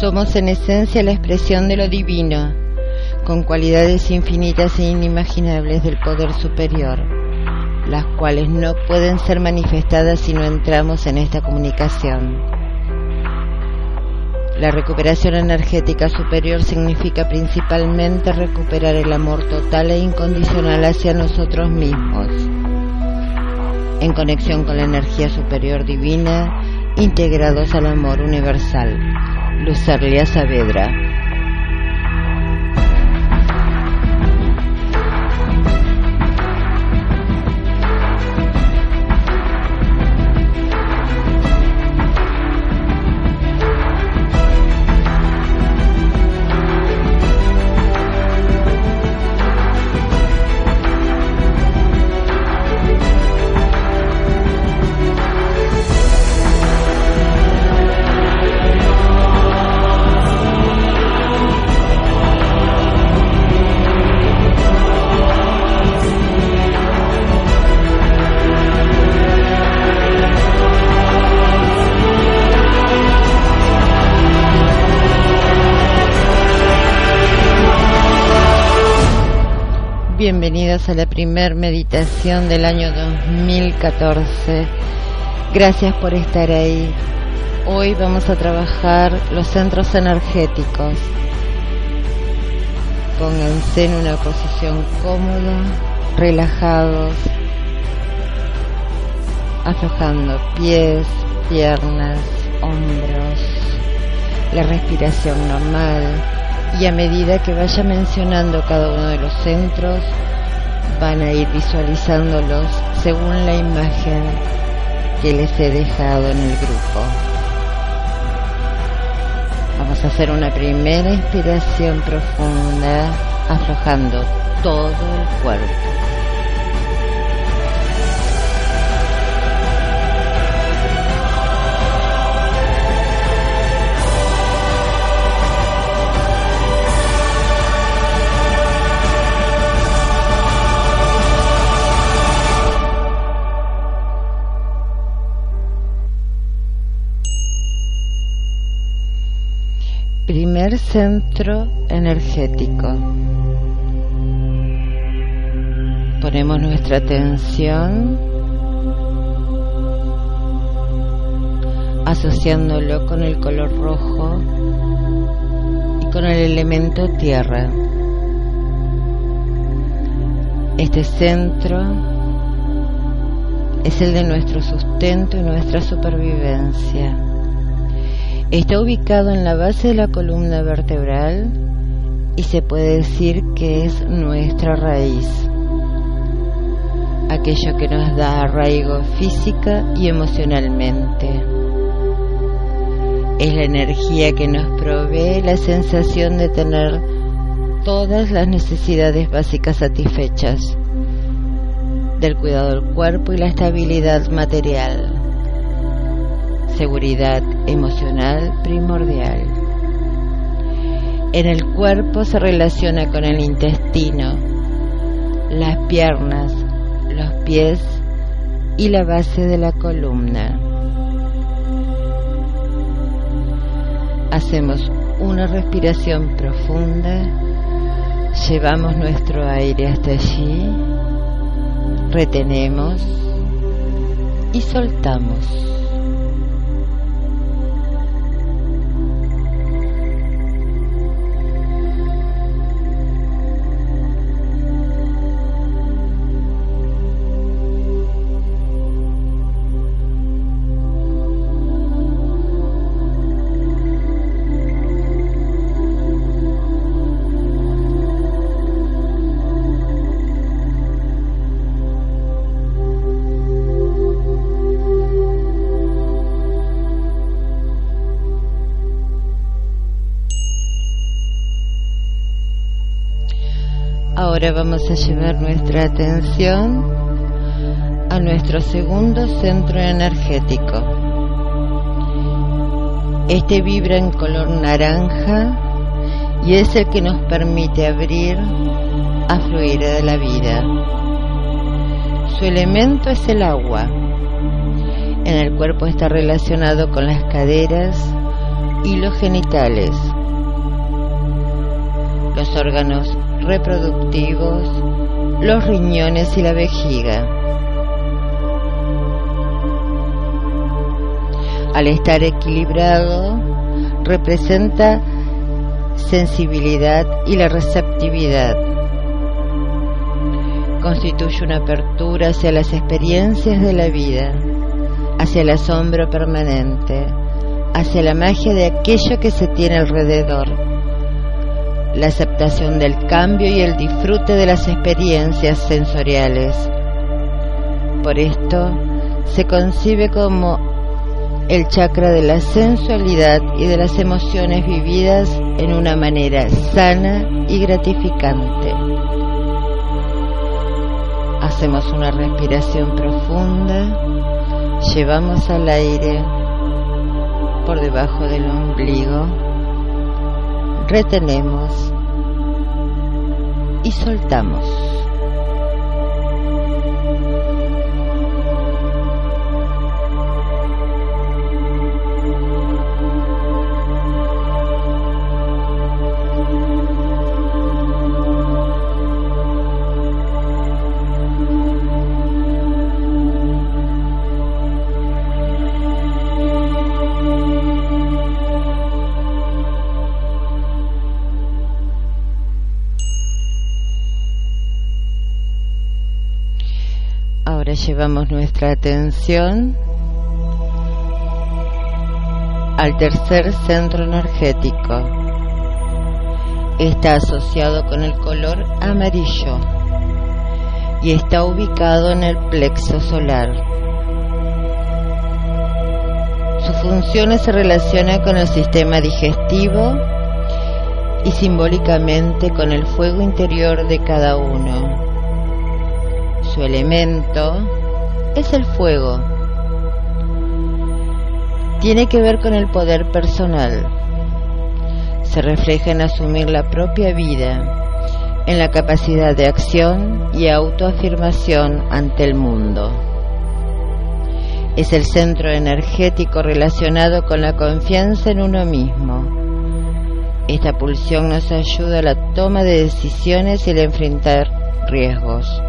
Somos en esencia la expresión de lo divino, con cualidades infinitas e inimaginables del poder superior, las cuales no pueden ser manifestadas si no entramos en esta comunicación. La recuperación energética superior significa principalmente recuperar el amor total e incondicional hacia nosotros mismos, en conexión con la energía superior divina, integrados al amor universal. Lucerlia Saavedra. A la primer meditación del año 2014. Gracias por estar ahí. Hoy vamos a trabajar los centros energéticos. Pónganse en una posición cómoda, relajados, aflojando pies, piernas, hombros, la respiración normal y a medida que vaya mencionando cada uno de los centros, van a ir visualizándolos según la imagen que les he dejado en el grupo. Vamos a hacer una primera inspiración profunda, aflojando todo el cuerpo. Centro energético. Ponemos nuestra atención asociándolo con el color rojo y con el elemento tierra. Este centro es el de nuestro sustento y nuestra supervivencia. Está ubicado en la base de la columna vertebral y se puede decir que es nuestra raíz, aquello que nos da arraigo física y emocionalmente. Es la energía que nos provee la sensación de tener todas las necesidades básicas satisfechas, del cuidado del cuerpo y la estabilidad material seguridad emocional primordial. En el cuerpo se relaciona con el intestino, las piernas, los pies y la base de la columna. Hacemos una respiración profunda, llevamos nuestro aire hasta allí, retenemos y soltamos. Ahora vamos a llevar nuestra atención a nuestro segundo centro energético. Este vibra en color naranja y es el que nos permite abrir a fluir de la vida. Su elemento es el agua. En el cuerpo está relacionado con las caderas y los genitales, los órganos reproductivos, los riñones y la vejiga. Al estar equilibrado, representa sensibilidad y la receptividad. Constituye una apertura hacia las experiencias de la vida, hacia el asombro permanente, hacia la magia de aquello que se tiene alrededor, la aceptación del cambio y el disfrute de las experiencias sensoriales. Por esto se concibe como el chakra de la sensualidad y de las emociones vividas en una manera sana y gratificante. Hacemos una respiración profunda, llevamos al aire por debajo del ombligo, retenemos y soltamos. Llevamos nuestra atención al tercer centro energético. Está asociado con el color amarillo y está ubicado en el plexo solar. Sus funciones se relacionan con el sistema digestivo y simbólicamente con el fuego interior de cada uno. Su elemento es el fuego. Tiene que ver con el poder personal. Se refleja en asumir la propia vida, en la capacidad de acción y autoafirmación ante el mundo. Es el centro energético relacionado con la confianza en uno mismo. Esta pulsión nos ayuda a la toma de decisiones y el enfrentar riesgos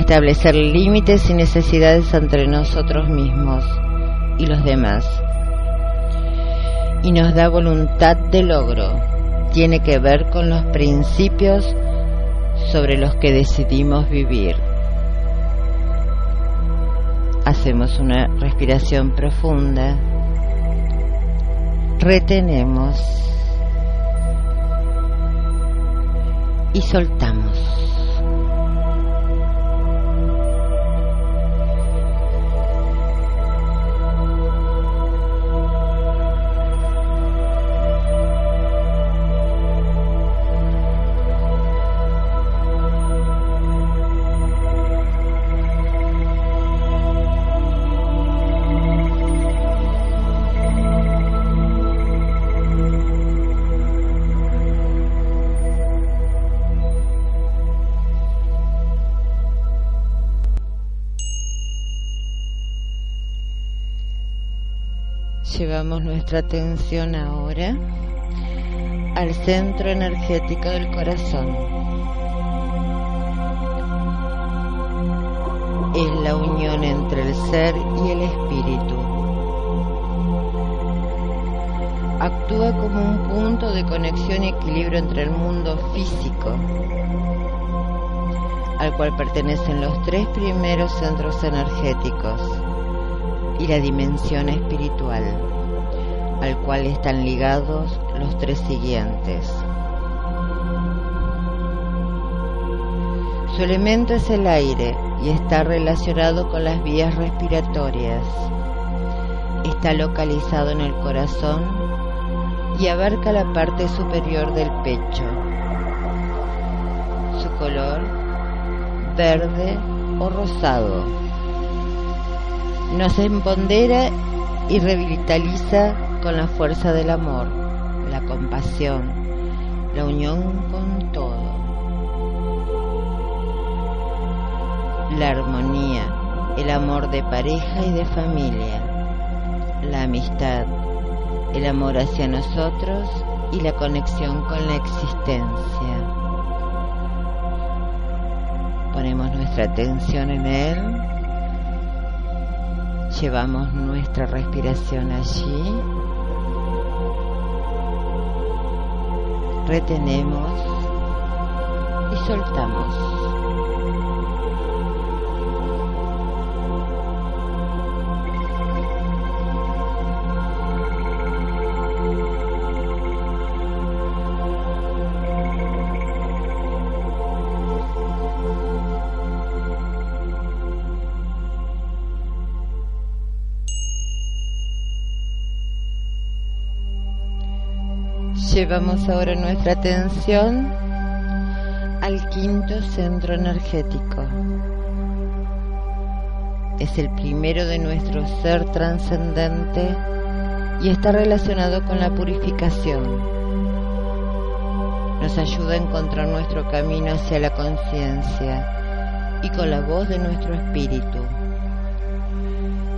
establecer límites y necesidades entre nosotros mismos y los demás. Y nos da voluntad de logro. Tiene que ver con los principios sobre los que decidimos vivir. Hacemos una respiración profunda. Retenemos. Y soltamos. Llevamos nuestra atención ahora al centro energético del corazón. Es la unión entre el ser y el espíritu. Actúa como un punto de conexión y equilibrio entre el mundo físico, al cual pertenecen los tres primeros centros energéticos, y la dimensión espiritual, al cual están ligados los tres siguientes. Su elemento es el aire y está relacionado con las vías respiratorias. Está localizado en el corazón y abarca la parte superior del pecho. Su color, verde o rosado nos empodera y revitaliza con la fuerza del amor, la compasión, la unión con todo, la armonía, el amor de pareja y de familia, la amistad, el amor hacia nosotros y la conexión con la existencia. Ponemos nuestra atención en él, llevamos nuestra respiración allí, retenemos y soltamos. Llevamos ahora nuestra atención al quinto centro energético. Es el primero de nuestro ser trascendente y está relacionado con la purificación. Nos ayuda a encontrar nuestro camino hacia la conciencia y con la voz de nuestro espíritu.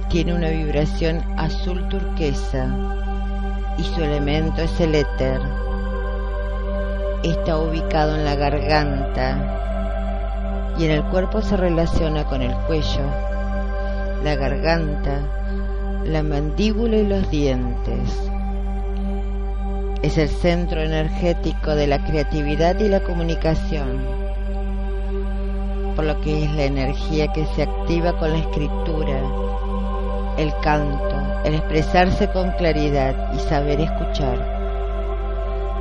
Tiene una vibración azul turquesa y su elemento es el éter. Está ubicado en la garganta y en el cuerpo se relaciona con el cuello, la garganta, la mandíbula y los dientes. Es el centro energético de la creatividad y la comunicación, por lo que es la energía que se activa con la escritura, el canto, el expresarse con claridad y saber escuchar.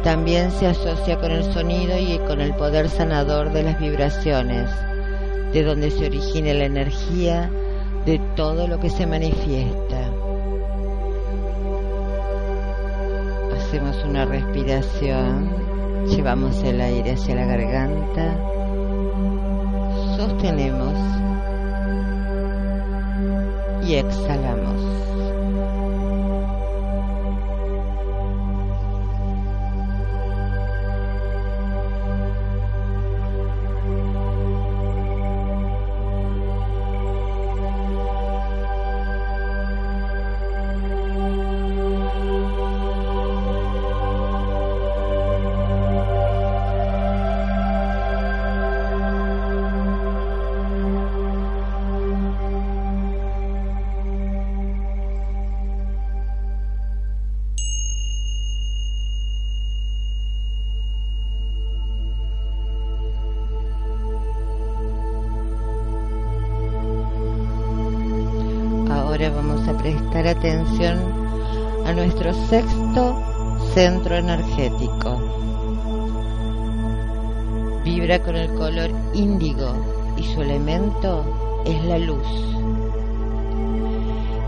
También se asocia con el sonido y con el poder sanador de las vibraciones, de donde se origina la energía de todo lo que se manifiesta. Hacemos una respiración, llevamos el aire hacia la garganta, sostenemos y exhalamos. Prestar atención a nuestro sexto centro energético. Vibra con el color índigo y su elemento es la luz.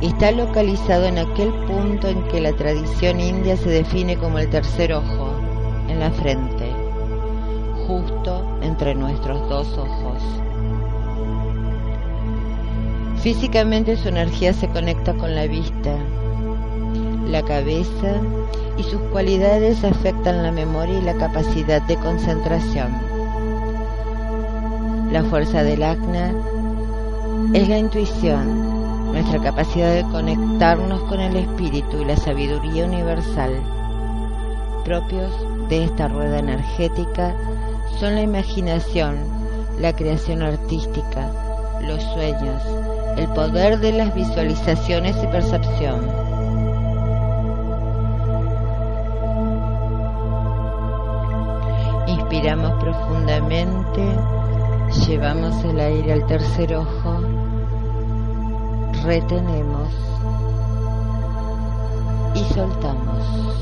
Está localizado en aquel punto en que la tradición india se define como el tercer ojo, en la frente, justo entre nuestros dos ojos. Físicamente su energía se conecta con la vista, la cabeza y sus cualidades afectan la memoria y la capacidad de concentración. La fuerza del acna es la intuición, nuestra capacidad de conectarnos con el espíritu y la sabiduría universal. Propios de esta rueda energética son la imaginación, la creación artística, los sueños, el poder de las visualizaciones y percepción. Inspiramos profundamente, llevamos el aire al tercer ojo, retenemos y soltamos.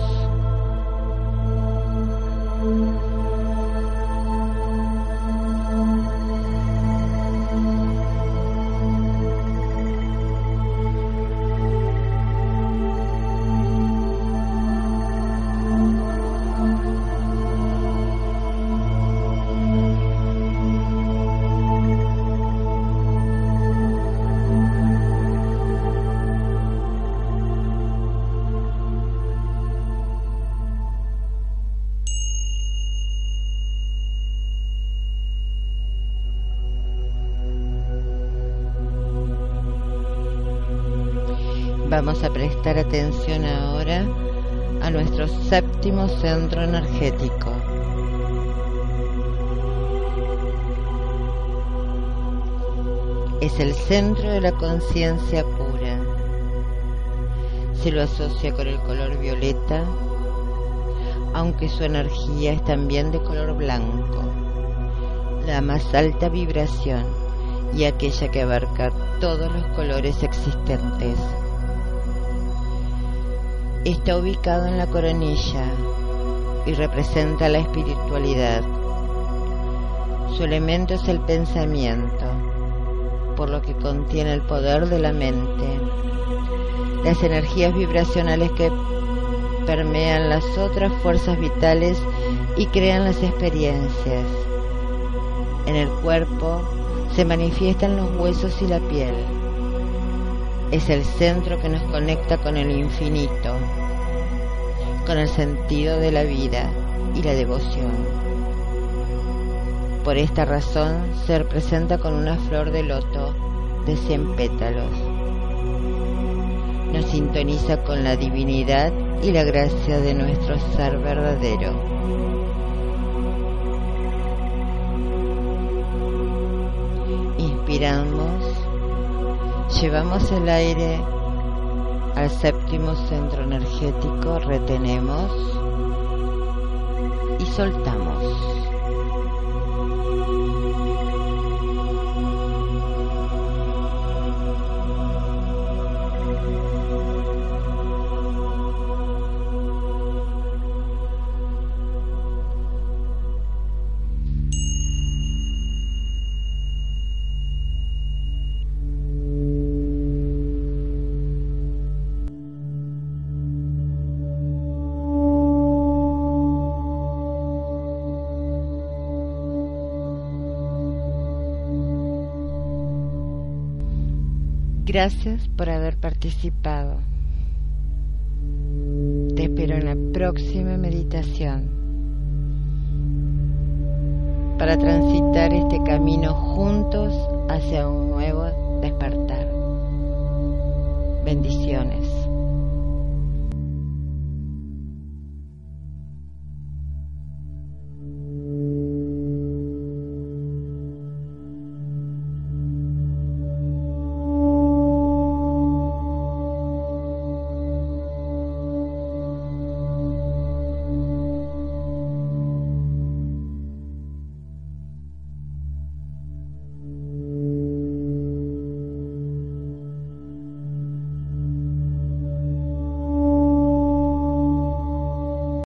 Vamos a prestar atención ahora nuestro séptimo centro energético. Es el centro de la conciencia pura. Se lo asocia con el color violeta, aunque su energía es también de color blanco, la más alta vibración y aquella que abarca todos los colores existentes. Está ubicado en la coronilla y representa la espiritualidad. Su elemento es el pensamiento, por lo que contiene el poder de la mente, las energías vibracionales que permean las otras fuerzas vitales y crean las experiencias. En el cuerpo se manifiestan los huesos y la piel. Es el centro que nos conecta con el infinito, con el sentido de la vida y la devoción. Por esta razón se representa con una flor de loto de cien pétalos. Nos sintoniza con la divinidad y la gracia de nuestro ser verdadero. Inspiramos, llevamos el aire al séptimo centro energético, retenemos y soltamos. Gracias por haber participado. Te espero en la próxima meditación para transitar este camino juntos hacia un nuevo despertar. Bendiciones.